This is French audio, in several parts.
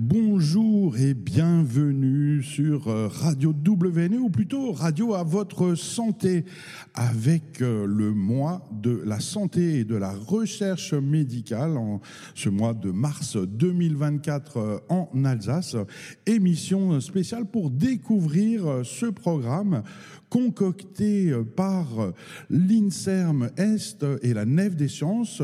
Bonjour et bienvenue sur euh, Radio WNE ou plutôt Radio à votre santé avec euh, le mois de la santé et de la recherche médicale en ce mois de mars 2024 euh, en Alsace. Émission spéciale pour découvrir ce programme concocté par l'INSERM Est et la Nef des Sciences.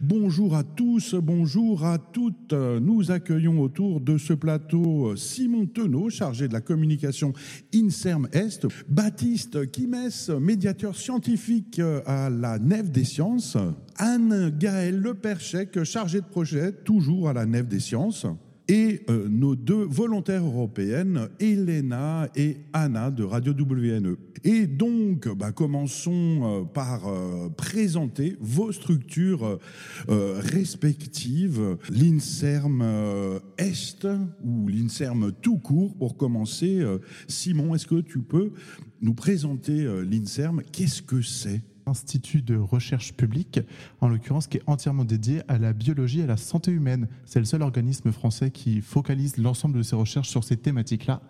Bonjour à tous, bonjour à toutes. Nous accueillons autour de ce plateau Simon Tenot, chargé de la communication INSERM Est, Baptiste Kimès, médiateur scientifique à la Nef des Sciences, Anne Gaël Leperchec, chargé de projet toujours à la Nef des Sciences et euh, nos deux volontaires européennes, Elena et Anna de Radio WNE. Et donc, bah, commençons euh, par euh, présenter vos structures respectives, l'INSERM Est ou l'INSERM tout court. Pour commencer, Simon, est-ce que tu peux nous présenter l'INSERM? Qu'est-ce que c'est? Institut de recherche publique, en l'occurrence qui est entièrement dédié à la biologie et à la santé humaine. C'est le seul organisme français qui focalise l'ensemble de ses recherches sur ces thématiques-là.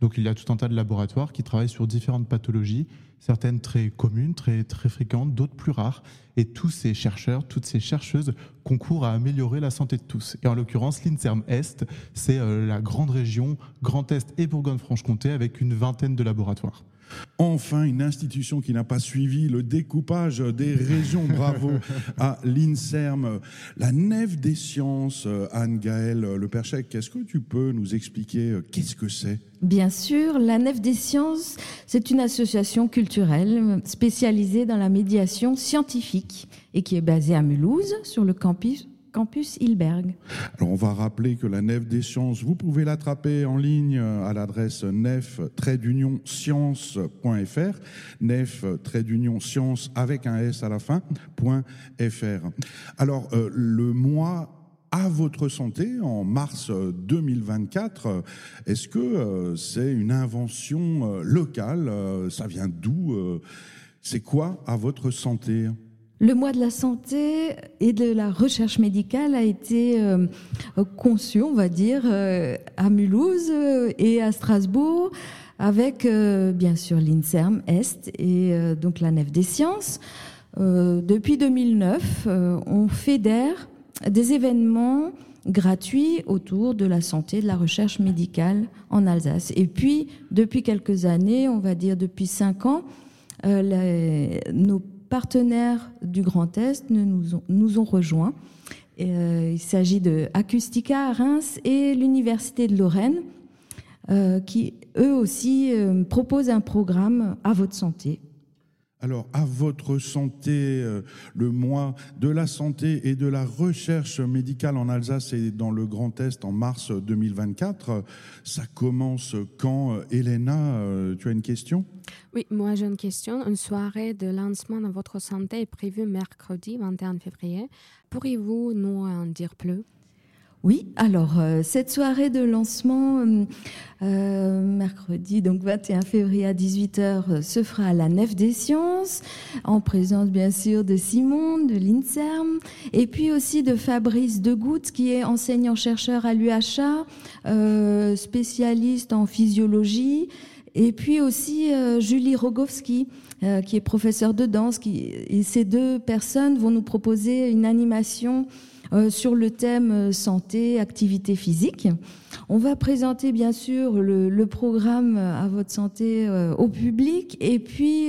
Donc il y a tout un tas de laboratoires qui travaillent sur différentes pathologies, certaines très communes, très, très fréquentes, d'autres plus rares. Et tous ces chercheurs, toutes ces chercheuses concourent à améliorer la santé de tous. Et en l'occurrence, l'INSERM Est, c'est euh, la grande région Grand Est et Bourgogne-Franche-Comté avec une vingtaine de laboratoires. Enfin, une institution qui n'a pas suivi le découpage des régions. Bravo à l'INSERM. La Nef des Sciences, Anne-Gaëlle Le Perchec, est-ce que tu peux nous expliquer euh, qu'est-ce que c'est? Bien sûr, la Nef des Sciences, c'est une association culturelle spécialisée dans la médiation scientifique et qui est basée à Mulhouse, sur le campus campus Hilberg. Alors on va rappeler que la Nef des Sciences, vous pouvez l'attraper en ligne à l'adresse nef science.fr, nef science avec un S à la fin, .fr. Alors euh, le mois à votre santé en mars 2024. Est-ce que euh, c'est une invention euh, locale Ça vient d'où C'est quoi à votre santé? Le mois de la santé et de la recherche médicale a été euh, conçu, on va dire, euh, à Mulhouse euh, et à Strasbourg, avec bien sûr l'INSERM Est et donc la Nef des Sciences. depuis 2009, on fédère des événements gratuits autour de la santé, de la recherche médicale en Alsace. Et puis, depuis quelques années, on va dire depuis cinq ans, nos partenaires du Grand Est nous ont, rejoints. Euh, il s'agit de Acustica à Reims et l'Université de Lorraine, euh, qui eux aussi euh, proposent un programme à votre santé alors, à votre santé, euh, le mois de la santé et de la recherche médicale en Alsace et dans le Grand Est en mars 2024, ça commence quand Elena, euh, tu as une question? Oui, moi j'ai une question. Une soirée de lancement de votre santé est prévue mercredi 21 février. Pourriez-vous nous en dire plus? Oui, alors euh, cette soirée de lancement, euh, euh, mercredi, donc 21 février à 18h, se fera à la Nef des Sciences, en présence bien sûr de Simon, de l'INSERM, et puis aussi de Fabrice Degoutte, qui est enseignant-chercheur à l'UHA, spécialiste en physiologie, et puis aussi Julie Rogowski, qui est professeure de danse, qui, et ces deux personnes vont nous proposer une animation euh, sur le thème euh, santé, activité physique. On va présenter bien sûr le, programme euh, à votre santé au public et puis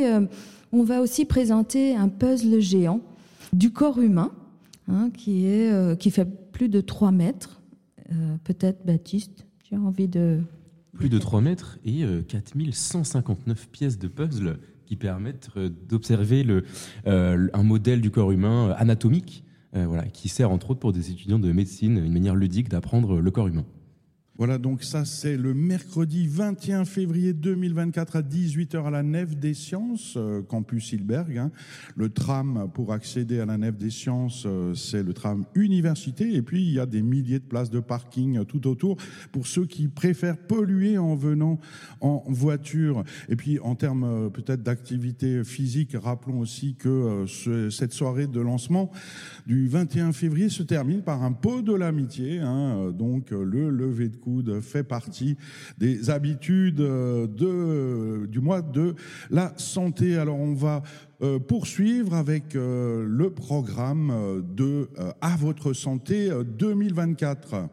on va aussi présenter un puzzle géant du corps humain hein, qui, est, qui fait plus de 3 mètres. Peut-être Baptiste, tu as envie de... Plus de 3 mètres et 4159 pièces de puzzle qui permettent d'observer un modèle du corps humain anatomique voilà, qui sert entre autres pour des étudiants de médecine, une manière ludique d'apprendre le corps humain. Voilà, donc ça c'est le mercredi 21 février 2024 à 18h à la Nef des Sciences, euh, campus Hilberg. hein. Le tram pour accéder à la Nef des Sciences, euh, c'est le tram université. Et puis il y a des milliers de places de parking euh, tout autour pour ceux qui préfèrent polluer en venant en voiture. Et puis en termes peut-être d'activité physique, rappelons aussi que ce- cette soirée de lancement du 21 février se termine par un pot de l'amitié. hein. Donc le lever de fait partie des habitudes euh, du mois de la santé. Alors on va euh, poursuivre avec euh, le programme de À votre santé euh, 2024.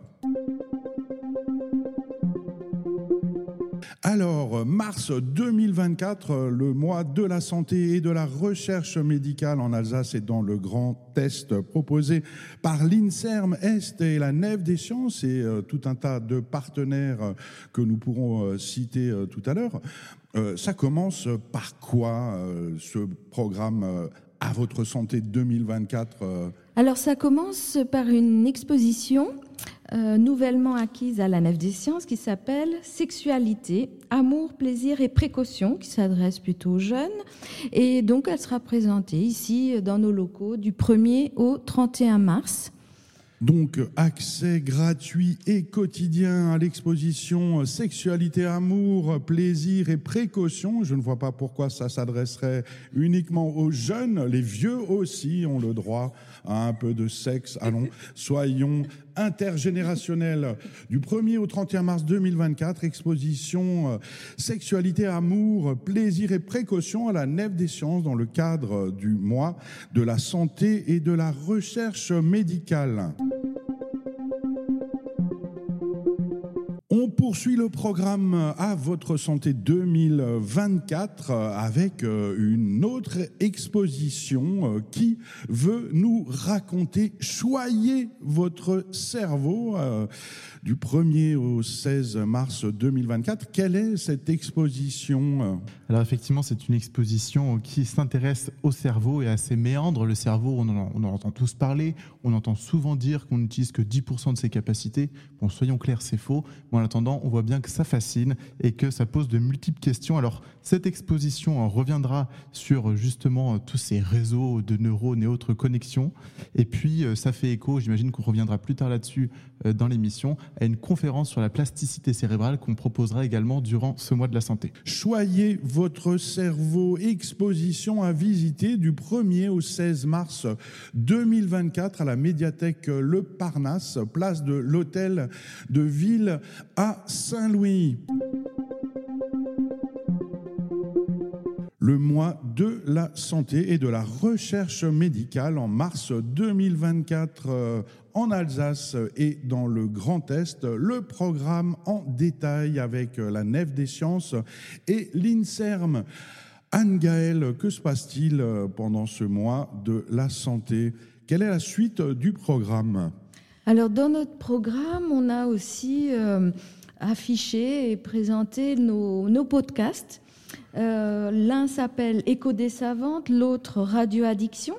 Alors, mars 2024, euh, le mois de la santé et de la recherche médicale en Alsace et dans le grand test proposé par l'INSERM Est et la Nef des Sciences et euh, tout un tas de partenaires euh, que nous pourrons euh, citer tout à l'heure. Ça commence par quoi ce programme à votre santé 2024 euh, Alors ça commence par une exposition euh, nouvellement acquise à la Nef des Sciences qui s'appelle Sexualité, amour, plaisir et précaution, qui s'adresse plutôt aux jeunes. Et donc elle sera présentée ici dans nos locaux du 1er au 31 mars. Donc, accès gratuit et quotidien à l'exposition Sexualité, amour, plaisir et précaution. Je ne vois pas pourquoi ça s'adresserait uniquement aux jeunes. Les vieux aussi ont le droit à un peu de sexe. Allons, soyons intergénérationnels. Du 1er au 31 mars 2024, exposition euh, Sexualité, amour, plaisir et précaution à la Nef des Sciences dans le cadre du mois de la santé et de la recherche médicale. Poursuit le programme à votre santé 2024 avec euh, une autre exposition euh, qui veut nous raconter choyer votre cerveau euh, du 1er au 16 mars 2024. Quelle est cette exposition Alors effectivement, c'est une exposition qui s'intéresse au cerveau et à ses méandres. Le cerveau, on en, on en entend tous parler, on entend souvent dire qu'on n'utilise que 10% de ses capacités. Bon, soyons clairs, c'est faux. Mais en attendant, on voit bien que ça fascine et que ça pose de multiples questions. Alors cette exposition reviendra sur euh, justement euh, tous ces réseaux de neurones et autres connexions. Et puis euh, ça fait écho, j'imagine qu'on reviendra plus tard là-dessus dans l'émission, à une conférence sur la plasticité cérébrale qu'on proposera également durant ce mois de la santé. Choyez votre cerveau, exposition à visiter du 1er au 16 mars 2024 à la médiathèque Le Parnasse, place de l'hôtel de ville à Saint-Louis. Le mois de la santé et de la recherche médicale en mars 2024 euh, en Alsace et dans le Grand Est. Le programme en détail avec euh, la Nef des Sciences et l'INSERM. Anne-Gaëlle, que se passe-t-il euh, pendant ce mois de la santé? Quelle est la suite du programme? Alors dans notre programme, on a aussi affiché et présenté nos, nos podcasts. Euh, L'un s'appelle Écho des savantes, l'autre Radio Addiction.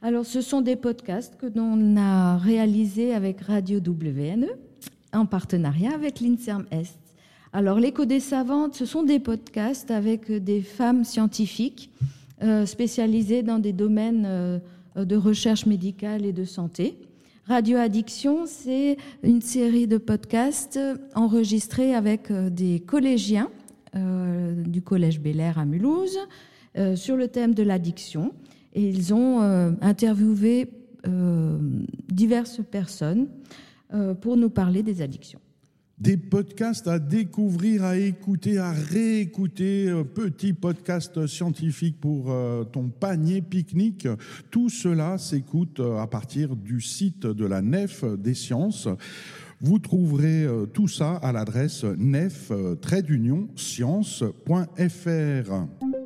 Alors ce sont des podcasts que l'on a réalisés avec Radio WNE en partenariat avec l'INSERM Est. Alors l'écho des savantes, ce sont des podcasts avec des femmes scientifiques euh, spécialisées dans des domaines euh, de recherche médicale et de santé. Radio Addiction, c'est une série de podcasts enregistrés avec euh, des collégiens euh, du Collège Bel Air à Mulhouse euh, sur le thème de l'addiction. Et ils ont interviewé diverses personnes pour nous parler des addictions. Des podcasts à découvrir, à écouter, à réécouter, euh, petits podcasts scientifiques pour euh, ton panier pique-nique. Tout cela s'écoute euh, à partir du site de la Nef des Sciences. Vous trouverez tout ça à l'adresse nef-science.fr.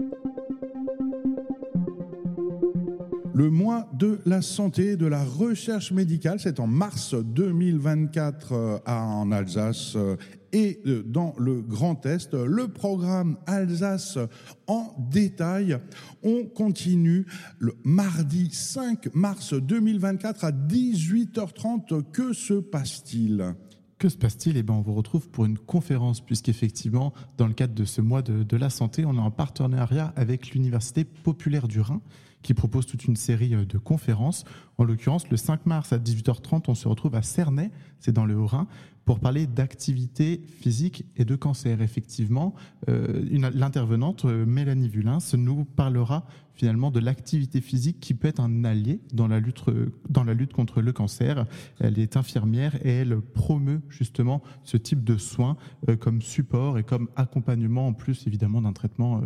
Le mois de la santé de la recherche médicale, c'est en mars 2024 euh, en Alsace euh, et euh, dans le Grand Est. Le programme Alsace en détail. On continue le mardi 5 mars 2024 à 18h30. Que se passe-t-il? Que se passe-t-il? Eh bien, on vous retrouve pour une conférence, puisqu'effectivement, dans le cadre de ce mois de, de la santé, on est en partenariat avec l'Université populaire du Rhin, qui propose toute une série euh, de conférences. En l'occurrence, le 5 mars à 18h30, on se retrouve à Cernay, c'est dans le Haut-Rhin, pour parler d'activité physique et de cancer. Effectivement, euh, l'intervenante euh, Mélanie Vulin nous parlera finalement de l'activité physique qui peut être un allié dans la lutte dans la lutte contre le cancer. Elle est infirmière et elle promeut justement ce type de soins comme support et comme accompagnement en plus évidemment d'un traitement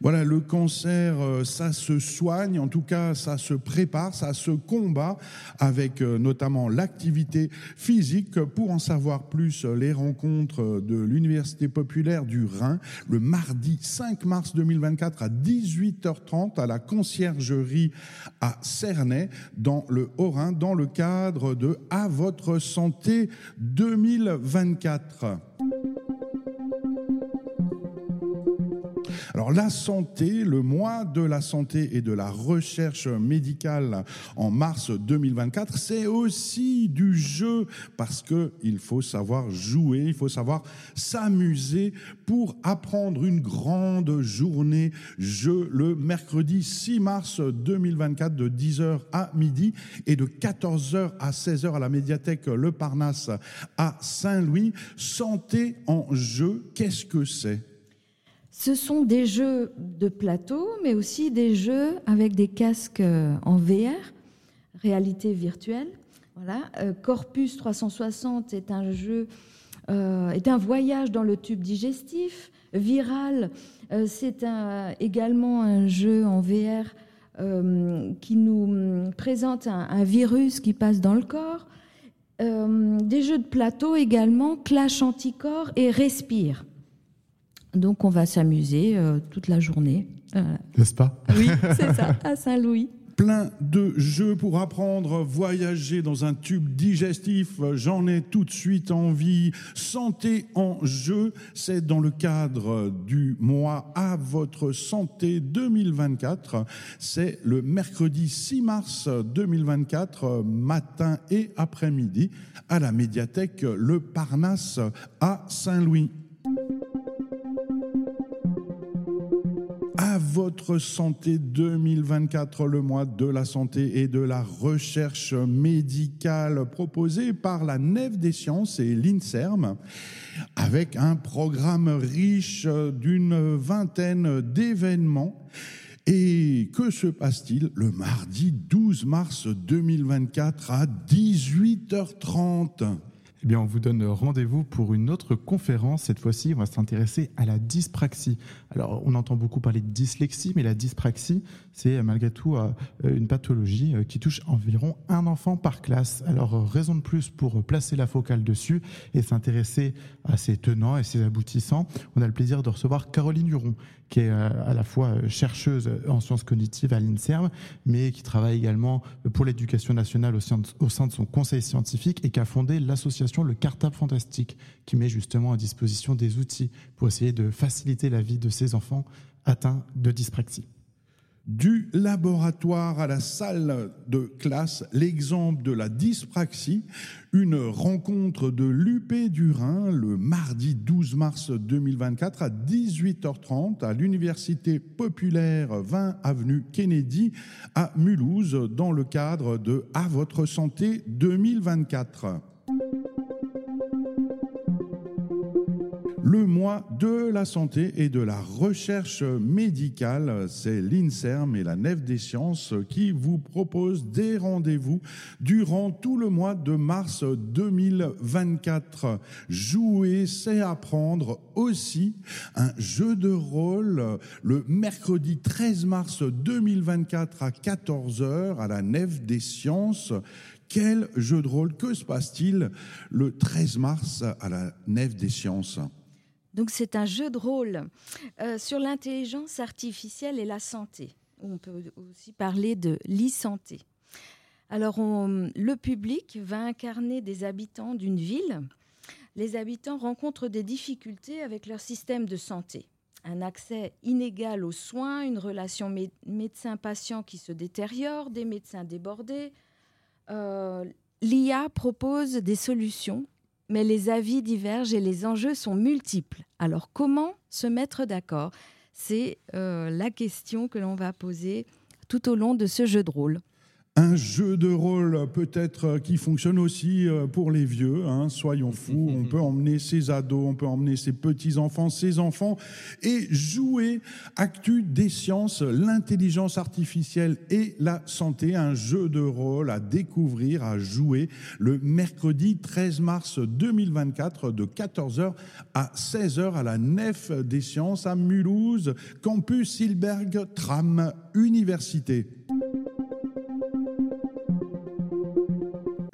Voilà, le cancer, euh, ça se soigne, en tout cas, ça se prépare, ça se combat avec euh, notamment l'activité physique. Pour en savoir plus, euh, les rencontres de l'Université populaire du Rhin, le mardi 5 mars 2024 à 18h30 à la conciergerie à Cernay, dans le Haut-Rhin, dans le cadre de À votre santé 2024. Alors la santé, le mois de la santé et de la recherche médicale en mars 2024, c'est aussi du jeu parce que il faut savoir jouer, il faut savoir s'amuser pour apprendre une grande journée jeu le mercredi 6 mars 2024 de 10h à midi et de 14h à 16h à la médiathèque Le Parnasse à Saint-Louis. Santé en jeu, qu'est-ce que c'est? Ce sont des jeux de plateau, mais aussi des jeux avec des casques euh, en VR, réalité virtuelle. Voilà. Euh, Corpus 360 est un jeu, euh, est un voyage dans le tube digestif. Viral, c'est également un jeu en VR qui nous hum, présente un, virus qui passe dans le corps. des jeux de plateau également, Clash Anticorps et Respire. Donc on va s'amuser euh, toute la journée. N'est-ce pas? Oui, c'est ça, à Saint-Louis. Plein de jeux pour apprendre, voyager dans un tube digestif. J'en ai tout de suite envie. Santé en jeu, c'est dans le cadre du mois à votre santé 2024. C'est le mercredi 6 mars 2024, matin et après-midi, à la médiathèque Le Parnasse à Saint-Louis. Votre santé 2024, le mois de la santé et de la recherche médicale proposé par la Nef des Sciences et l'INSERM, avec un programme riche d'une vingtaine d'événements. Et que se passe-t-il le mardi 12 mars 2024 à 18h30 eh bien, on vous donne rendez-vous pour une autre conférence. Cette fois-ci, on va s'intéresser à la dyspraxie. Alors, on entend beaucoup parler de dyslexie, mais la dyspraxie, c'est malgré tout euh, une pathologie euh, qui touche environ un enfant par classe. Alors, euh, raison de plus pour placer la focale dessus et s'intéresser à ses tenants et ses aboutissants. On a le plaisir de recevoir Caroline Huron, qui est à la fois chercheuse en sciences cognitives à l'INSERM, mais qui travaille également pour l'éducation nationale au sein de son conseil scientifique et qui a fondé l'association Le Cartable Fantastique, qui met justement à disposition des outils pour essayer de faciliter la vie de ces enfants atteints de dyspraxie du laboratoire à la salle de classe, l'exemple de la dyspraxie, une rencontre de l'UP du Rhin le mardi 12 mars 2024 à 18h30 à l'Université populaire 20 avenue Kennedy à Mulhouse dans le cadre de À votre santé 2024. Le mois de la santé et de la recherche médicale. C'est l'INSERM et la Nef des Sciences qui vous proposent des rendez-vous durant tout le mois de mars 2024. Jouer, c'est apprendre aussi un jeu de rôle le mercredi 13 mars 2024 à 14h à la Nef des Sciences. Quel jeu de rôle? Que se passe-t-il le 13 mars à la Nef des Sciences? Donc c'est un jeu de rôle euh, sur l'intelligence artificielle et la santé. On peut aussi parler de l'e-santé. Alors le public va incarner des habitants d'une ville. Les habitants rencontrent des difficultés avec leur système de santé. Un accès inégal aux soins, une relation médecin-patient qui se détériore, des médecins débordés. Euh, L'IA propose des solutions mais les avis divergent et les enjeux sont multiples. Alors comment se mettre d'accord? C'est euh, la question que l'on va poser tout au long de ce jeu de rôle un jeu de rôle peut-être euh, qui fonctionne aussi euh, pour les vieux, hein, soyons fous, on peut emmener ses ados, on peut emmener ses petits-enfants, ses enfants, et jouer Actu des sciences, l'intelligence artificielle et la santé, un jeu de rôle à découvrir, à jouer le mercredi 13 mars 2024 de 14h à 16h à la Nef des sciences à Mulhouse, campus Hilberg, tram, université.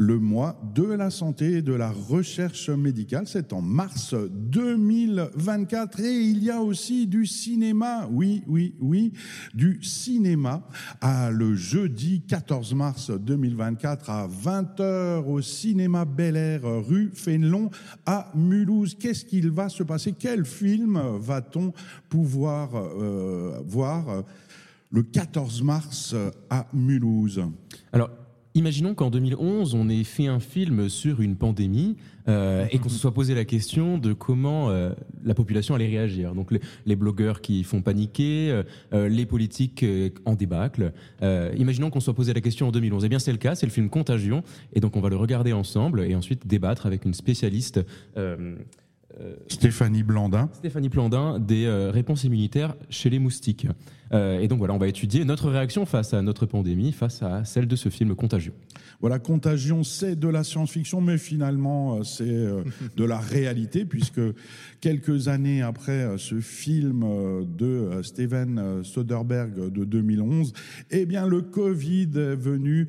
Le mois de la santé et de la recherche médicale. C'est en mars 2024 et il y a aussi du cinéma. Oui, oui, oui, du cinéma à le jeudi 14 mars 2024 à 20h au cinéma Bel Air rue Fénelon à Mulhouse. Qu'est-ce qu'il va se passer? Quel film va-t-on pouvoir euh, voir le 14 mars à Mulhouse? Alors, Imaginons qu'en 2011, on ait fait un film sur une pandémie euh, et qu'on se soit posé la question de comment euh, la population allait réagir. Donc les, blogueurs qui font paniquer, euh, les politiques en débâcle. imaginons qu'on se soit posé la question en 2011. Eh bien c'est le cas, c'est le film Contagion et donc on va le regarder ensemble et ensuite débattre avec une spécialiste. Stéphanie Blandin. Stéphanie Blandin des réponses immunitaires chez les moustiques. Euh, et donc voilà, on va étudier notre réaction face à notre pandémie, face à celle de ce film Contagion. Voilà, Contagion, c'est de la science-fiction, mais finalement, euh, c'est euh, de la réalité, puisque quelques années après ce film de Steven Soderbergh de 2011, eh bien, le Covid est venu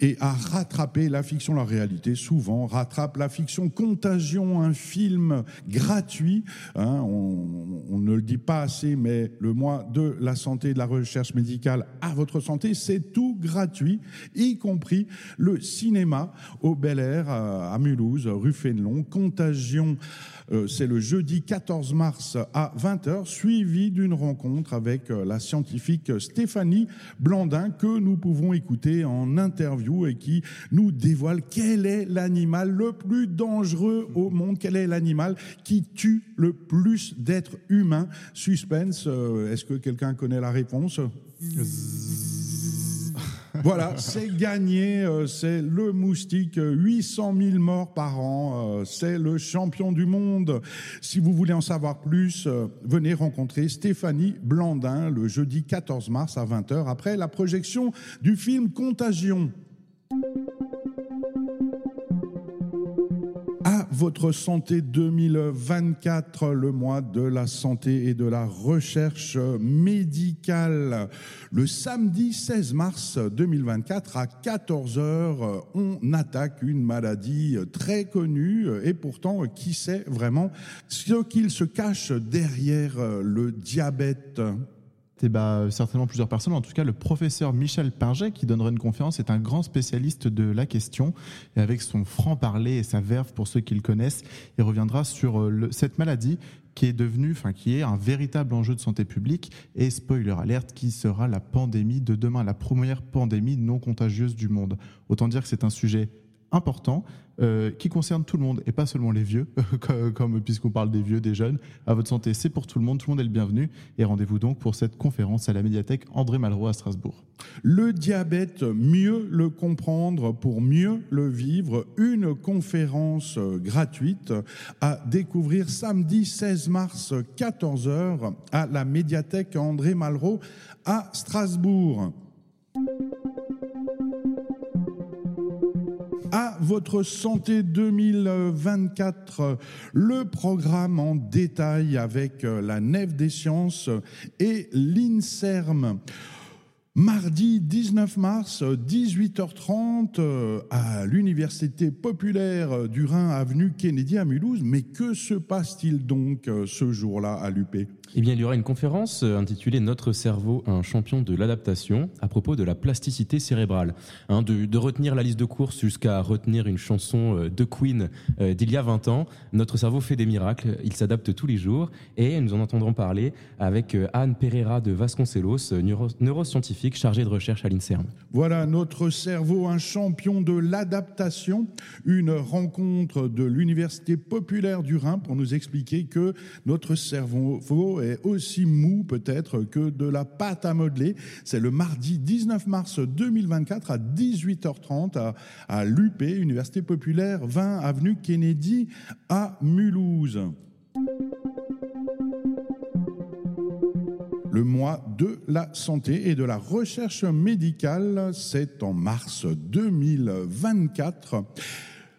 et a rattrapé la fiction, la réalité souvent rattrape la fiction. Contagion, un film gratuit, hein, on, on ne le dit pas assez, mais le mois de la de la recherche médicale à votre santé, c'est tout gratuit, y compris le cinéma au Bel Air à Mulhouse, rue Fénelon. Contagion, euh, c'est le jeudi 14 mars à 20h, suivi d'une rencontre avec euh, la scientifique Stéphanie Blandin que nous pouvons écouter en interview et qui nous dévoile quel est l'animal le plus dangereux au monde, quel est l'animal qui tue le plus d'êtres humains. Suspense, euh, est-ce que quelqu'un connaît la réponse? Voilà, c'est gagné, euh, c'est le moustique, 800 000 morts par an, euh, c'est le champion du monde. Si vous voulez en savoir plus, euh, venez rencontrer Stéphanie Blandin le jeudi 14 mars à 20h après la projection du film Contagion votre santé 2024, le mois de la santé et de la recherche médicale. Le samedi 16 mars 2024 à 14h, on attaque une maladie très connue et pourtant qui sait vraiment ce qu'il se cache derrière le diabète? Eh ben, certainement plusieurs personnes. En tout cas, le professeur Michel Pinget, qui donnera une conférence, est un grand spécialiste de la question. Et avec son franc-parler et sa verve, pour ceux qui le connaissent, il reviendra sur euh, cette maladie qui est devenue, enfin, qui est un véritable enjeu de santé publique. Et spoiler alerte, qui sera la pandémie de demain, la première pandémie non contagieuse du monde. Autant dire que c'est un sujet important euh, qui concerne tout le monde et pas seulement les vieux, comme puisqu'on parle des vieux, des jeunes. À votre santé, c'est pour tout le monde, tout le monde est le bienvenu. Et rendez-vous donc pour cette conférence à la médiathèque André Malraux à Strasbourg. Le diabète, mieux le comprendre pour mieux le vivre. Une conférence gratuite à découvrir samedi 16 mars 14h à la médiathèque André Malraux à Strasbourg. À votre santé 2024, le programme en détail avec la Nef des sciences et l'INSERM. Mardi 19 mars, 18h30, euh, à l'Université populaire du Rhin, avenue Kennedy à Mulhouse. Mais que se passe-t-il donc euh, ce jour-là à l'UP eh bien, il y aura une conférence euh, intitulée Notre cerveau, un champion de l'adaptation, à propos de la plasticité cérébrale. Hein, de, retenir la liste de courses jusqu'à retenir une chanson euh, de Queen euh, d'il y a 20 ans. Notre cerveau fait des miracles, il s'adapte tous les jours et nous en entendrons parler avec Anne Pereira de Vasconcelos, neuroscientifique scientifique chargé de recherche à l'INSERM. Voilà notre cerveau, un champion de l'adaptation, une rencontre de l'Université populaire du Rhin pour nous expliquer que notre cerveau est aussi mou peut-être que de la pâte à modeler. C'est le mardi 19 mars 2024 à 18h30 à, à l'UP, Université populaire 20 avenue Kennedy à Mulhouse. Le mois de la santé et de la recherche médicale, c'est en mars 2024.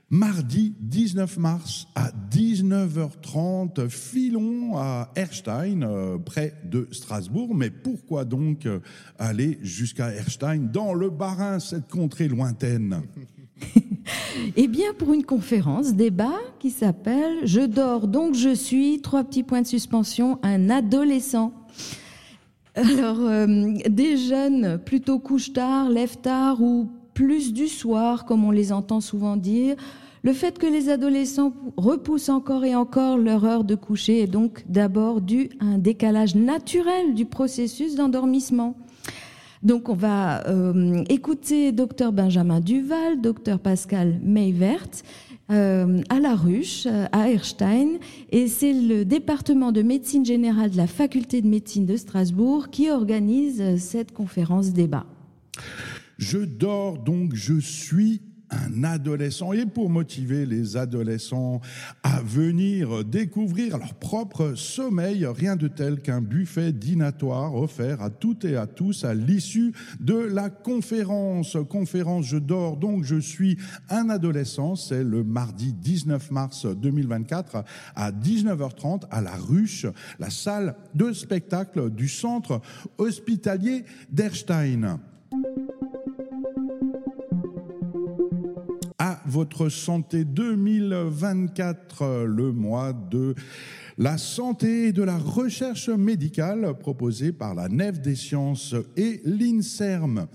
Mardi 19 mars à 19h30, filons à Erstein, euh, près de Strasbourg. Mais pourquoi donc euh, aller jusqu'à Erstein, dans le Bas-Rhin, cette contrée lointaine? Eh bien, pour une conférence, débat qui s'appelle Je dors donc je suis, trois petits points de suspension, un adolescent. Alors, euh, des jeunes plutôt couchent tard, lèvent tard ou plus du soir, comme on les entend souvent dire. Le fait que les adolescents repoussent encore et encore leur heure de coucher est donc d'abord dû à un décalage naturel du processus d'endormissement. Donc on va euh, écouter docteur Benjamin Duval, docteur Pascal Meivert, euh, à La Ruche, euh, à Erstein, et c'est le département de médecine générale de la faculté de médecine de Strasbourg qui organise cette conférence débat. Je dors donc je suis un adolescent et pour motiver les adolescents à venir découvrir leur propre sommeil, rien de tel qu'un buffet dînatoire offert à toutes et à tous à l'issue de la conférence. Conférence Je dors donc je suis un adolescent, c'est le mardi 19 mars 2024 à 19h30 à la Ruche, la salle de spectacle du centre hospitalier d'Erstein. Votre santé 2024, le mois de la santé et de la recherche médicale proposé par la Nef des sciences et l'INSERM.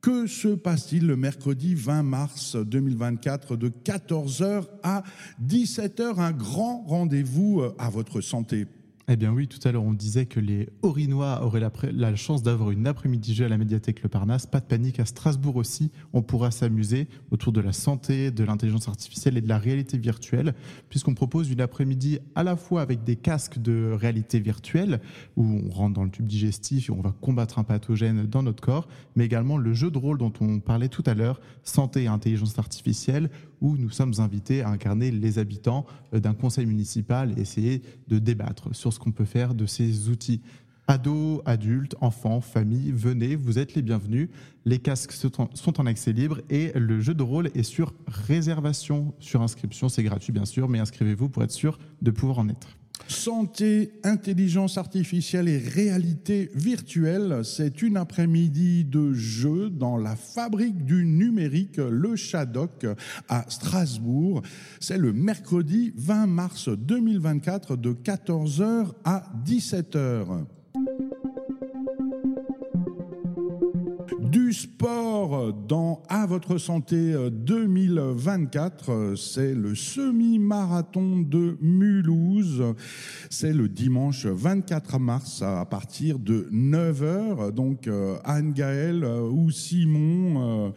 Que se passe-t-il le mercredi 20 mars 2024 de 14h à 17h Un grand rendez-vous à votre santé. Eh bien oui, tout à l'heure on disait que les Orinois auraient la, chance d'avoir une après-midi jeu à la médiathèque Le Parnasse. Pas de panique, à Strasbourg aussi, on pourra s'amuser autour de la santé, de l'intelligence artificielle et de la réalité virtuelle, puisqu'on propose une après-midi à la fois avec des casques de réalité virtuelle, où on rentre dans le tube digestif et on va combattre un pathogène dans notre corps, mais également le jeu de rôle dont on parlait tout à l'heure, santé et intelligence artificielle, où nous sommes invités à incarner les habitants euh, d'un conseil municipal et essayer de débattre sur ce qu'on peut faire de ces outils. Ados, adultes, enfants, familles, venez, vous êtes les bienvenus. Les casques sont en accès libre et le jeu de rôle est sur réservation, sur inscription. C'est gratuit bien sûr, mais inscrivez-vous pour être sûr de pouvoir en être. Santé, intelligence artificielle et réalité virtuelle, c'est une après-midi de jeu dans la fabrique du numérique, le Shadok, à Strasbourg. C'est le mercredi 20 mars 2024 de 14h à 17h. Sport dans À votre santé 2024. C'est le semi-marathon de Mulhouse. C'est le dimanche 24 mars à partir de 9h. Donc Anne-Gaëlle ou Simon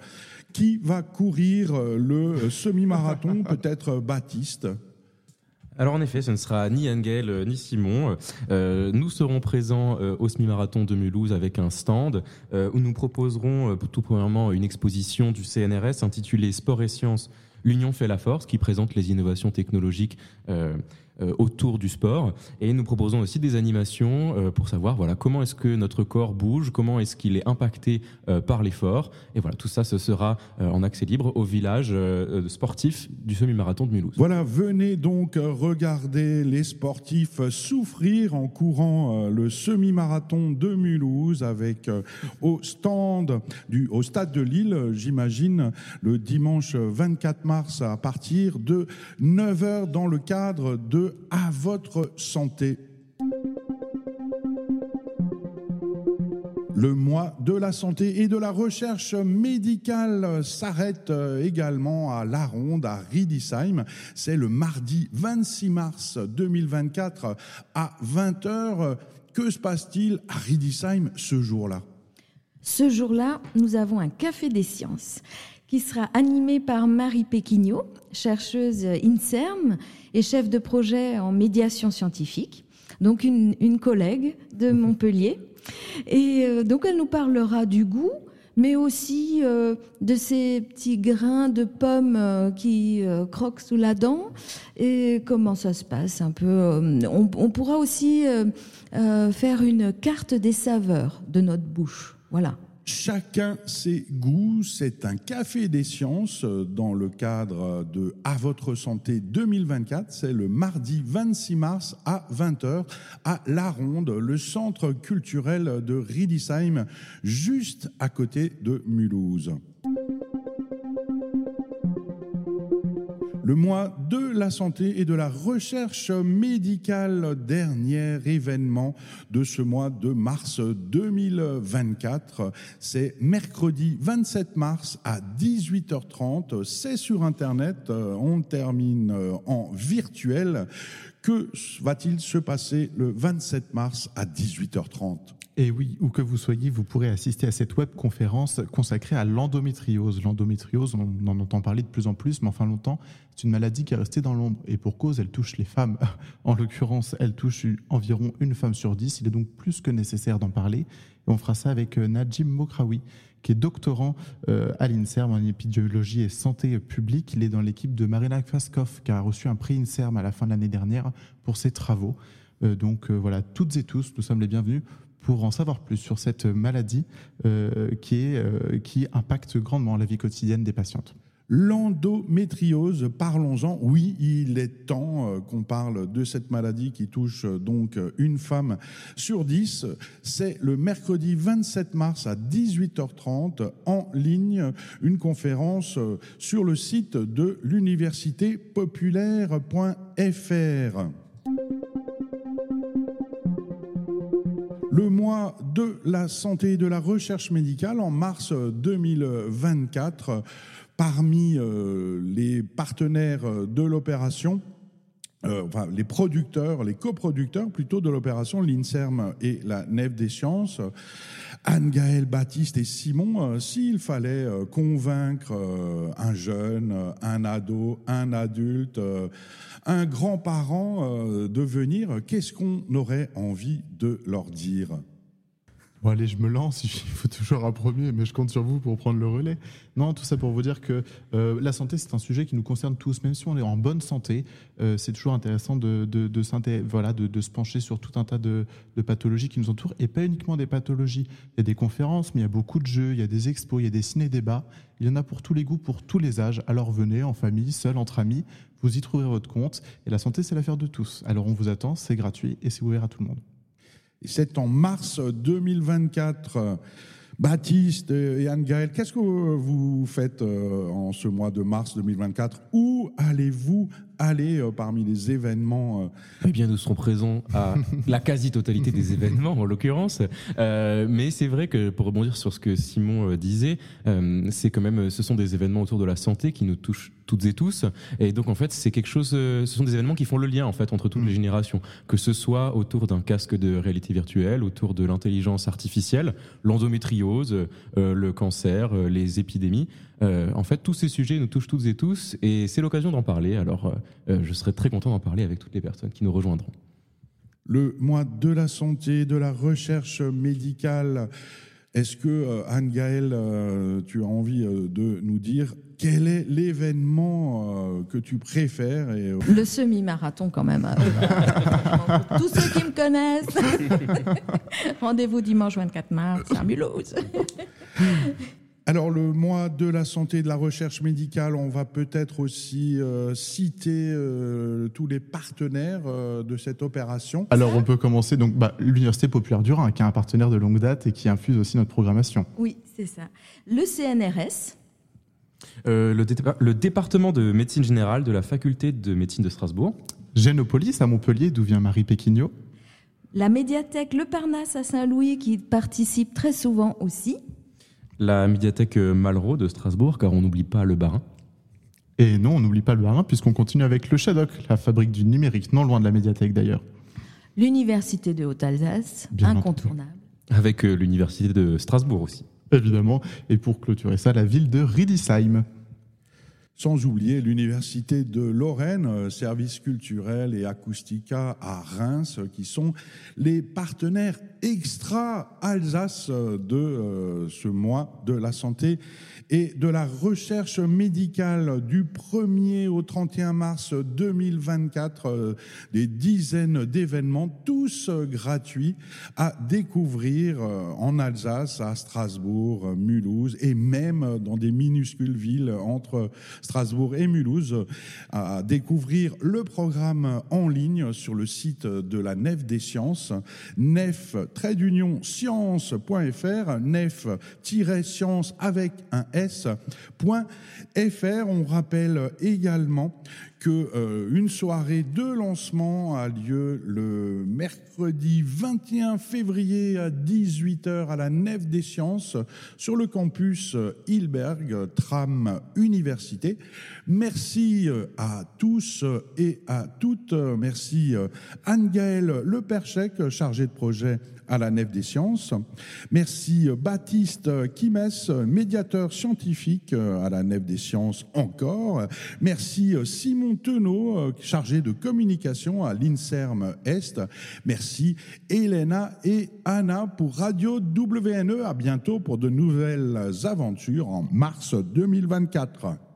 qui va courir le semi-marathon, peut-être Baptiste? Alors en effet, ce ne sera ni Angel euh, ni Simon. Euh, nous serons présents euh, au semi-marathon de Mulhouse avec un stand où nous proposerons tout premièrement une exposition du CNRS intitulée Sport et sciences, l'union fait la force, qui présente les innovations technologiques autour du sport. Et nous proposons aussi des animations euh, pour savoir voilà comment est-ce que notre corps bouge, comment est-ce qu'il est impacté euh, par l'effort. Et voilà, tout ça, ce sera en accès libre au village sportif du semi-marathon de Mulhouse. Voilà, venez donc regarder les sportifs souffrir en courant le semi-marathon de Mulhouse avec au stand du au stade de Lille, j'imagine, le dimanche 24 mars à partir de 9h dans le cadre de à votre santé. Le mois de la santé et de la recherche médicale s'arrête également à La Ronde, à Riedisheim. C'est le mardi 26 mars 2024 à 20h. Que se passe-t-il à Riedisheim ce jour-là? Ce jour-là, nous avons un café des sciences qui sera animé par Marie Péquignot, chercheuse INSERM et chef de projet en médiation scientifique, donc une, une collègue de Montpellier. Et euh, donc elle nous parlera du goût, mais aussi euh, de ces petits grains de pommes euh, qui euh, croquent sous la dent et comment ça se passe un peu. on, on pourra aussi euh, euh, faire une carte des saveurs de notre bouche. Voilà. Chacun ses goûts, c'est un café des sciences euh, dans le cadre de À votre santé 2024. C'est le mardi 26 mars à 20h à La Ronde, le centre culturel de Riedisheim, juste à côté de Mulhouse. Le mois de la santé et de la recherche médicale, dernier événement de ce mois de mars 2024. C'est mercredi 27 mars à 18h30. C'est sur Internet. On termine en virtuel. Que va-t-il se passer le 27 mars à 18h30 Et oui, où que vous soyez, vous pourrez assister à cette web-conférence consacrée à l'endométriose. L'endométriose, on en entend parler de plus en plus, mais enfin longtemps, c'est une maladie qui est restée dans l'ombre. Et pour cause, elle touche les femmes. En l'occurrence, elle touche environ une femme sur dix. Il est donc plus que nécessaire d'en parler. Et on fera ça avec euh, Najim Mokraoui, qui est doctorant euh, à l'INSERM en épidémiologie et santé publique. Il est dans l'équipe de Marina Kvaskov, qui a reçu un prix INSERM à la fin de l'année dernière pour ses travaux. Euh, donc voilà, toutes et tous, nous sommes les bienvenus pour en savoir plus sur cette maladie euh, qui, est, euh, impacte grandement la vie quotidienne des patientes. L'endométriose, parlons-en. Oui, il est temps euh, qu'on parle de cette maladie qui touche donc une femme sur dix. C'est le mercredi 27 mars à 18h30 en ligne, une conférence sur le site de l'université populaire.fr. de la santé et de la recherche médicale en mars 2024, parmi euh, les partenaires de l'opération, euh, enfin, les producteurs, les coproducteurs plutôt de l'opération, l'INSERM et la Nef des Sciences, Anne-Gaëlle Baptiste et Simon, euh, s'il fallait euh, convaincre euh, un jeune, euh, un ado, un adulte, euh, un grand-parent euh, de venir, qu'est-ce qu'on aurait envie de leur dire? Bon, allez, je me lance, il faut toujours un premier, mais je compte sur vous pour prendre le relais. Non, tout ça pour vous dire que euh, la santé, c'est un sujet qui nous concerne tous, même si on est en bonne santé. euh, c'est toujours intéressant de, de, de, se pencher sur tout un tas de, de pathologies qui nous entourent, et pas uniquement des pathologies. Il y a des conférences, mais il y a beaucoup de jeux, il y a des expos, il y a des ciné-débats. Il y en a pour tous les goûts, pour tous les âges. Alors venez, en famille, seul, entre amis, vous y trouverez votre compte. Et la santé, c'est l'affaire de tous. Alors on vous attend, c'est gratuit et c'est ouvert à tout le monde. C'est en mars 2024. Baptiste et Anne-Gaëlle, qu'est-ce que vous faites euh, en ce mois de mars 2024 Où allez-vous aller euh, parmi les événements euh, Eh bien, nous serons présents à la quasi-totalité des événements, en l'occurrence. Euh, mais c'est vrai que, pour rebondir sur ce que Simon euh, disait, euh, c'est quand même, ce sont des événements autour de la santé qui nous touchent toutes et tous. Et donc, en fait, c'est quelque chose, euh, ce sont des événements qui font le lien, en fait, entre toutes les générations. Que ce soit autour d'un casque de réalité virtuelle, autour de l'intelligence artificielle, l'endométriose, euh, le cancer, euh, les épidémies. Euh, en fait, tous ces sujets nous touchent toutes et tous, et c'est l'occasion d'en parler. Alors, je serais très content d'en parler avec toutes les personnes qui nous rejoindront. le mois de la santé, de la recherche médicale Est-ce que, euh, Anne-Gaëlle, euh, tu as envie euh, de nous dire quel est l'événement que tu préfères et, Le semi-marathon quand même. Tous ceux qui me connaissent. Rendez-vous dimanche 24 mars à Mulhouse. Alors, le mois de la santé et de la recherche médicale, on va peut-être aussi euh, citer euh, tous les partenaires euh, de cette opération. Alors on peut commencer donc bah, l'Université populaire du Rhin, qui est un partenaire de longue date et qui infuse aussi notre programmation. Oui, c'est ça. Le CNRS, Euh, le, dé- le département de médecine générale de la faculté de médecine de Strasbourg. Génopolis à Montpellier, d'où vient Marie Péquignot. la médiathèque Le Parnasse à Saint-Louis qui participe très souvent aussi. La médiathèque euh, Malraux de Strasbourg, car on n'oublie pas le barin. Et non, on n'oublie pas le Barin, puisqu'on continue avec le Shadok, la fabrique du numérique, non loin de la médiathèque d'ailleurs. L'Université de Haute-Alsace, Bien incontournable. Avec euh, l'université de Strasbourg aussi. évidemment. Et pour clôturer ça, la ville de Riedisheim. Sans oublier l'Université de Lorraine, euh, service culturel et acoustica à Reims, qui sont les partenaires extra Alsace de euh, ce mois de la santé et de la recherche médicale. Du 1er au 31 mars 2024, euh, des dizaines d'événements, tous gratuits à découvrir euh, en Alsace, à Strasbourg, Mulhouse et même dans des minuscules villes entre Strasbourg et Mulhouse, à découvrir le programme en ligne sur le site de la Nef des Sciences, nef d'union science.fr, nef-science avec un S.fr. On rappelle également que euh, une soirée de lancement a lieu le mercredi 21 février à 18h à la Nef des Sciences sur le campus Hilberg, tram université. Merci euh, à tous et à toutes. Merci euh, Anne-Gaëlle Leperchec, chargée de projet à la Nef des Sciences. Merci Baptiste Kimès, médiateur scientifique à la Nef des Sciences encore. Merci Simon Tenot, chargé de communication à l'INSERM Est. Merci Elena et Anna pour Radio WNE. À bientôt pour de nouvelles aventures en mars 2024.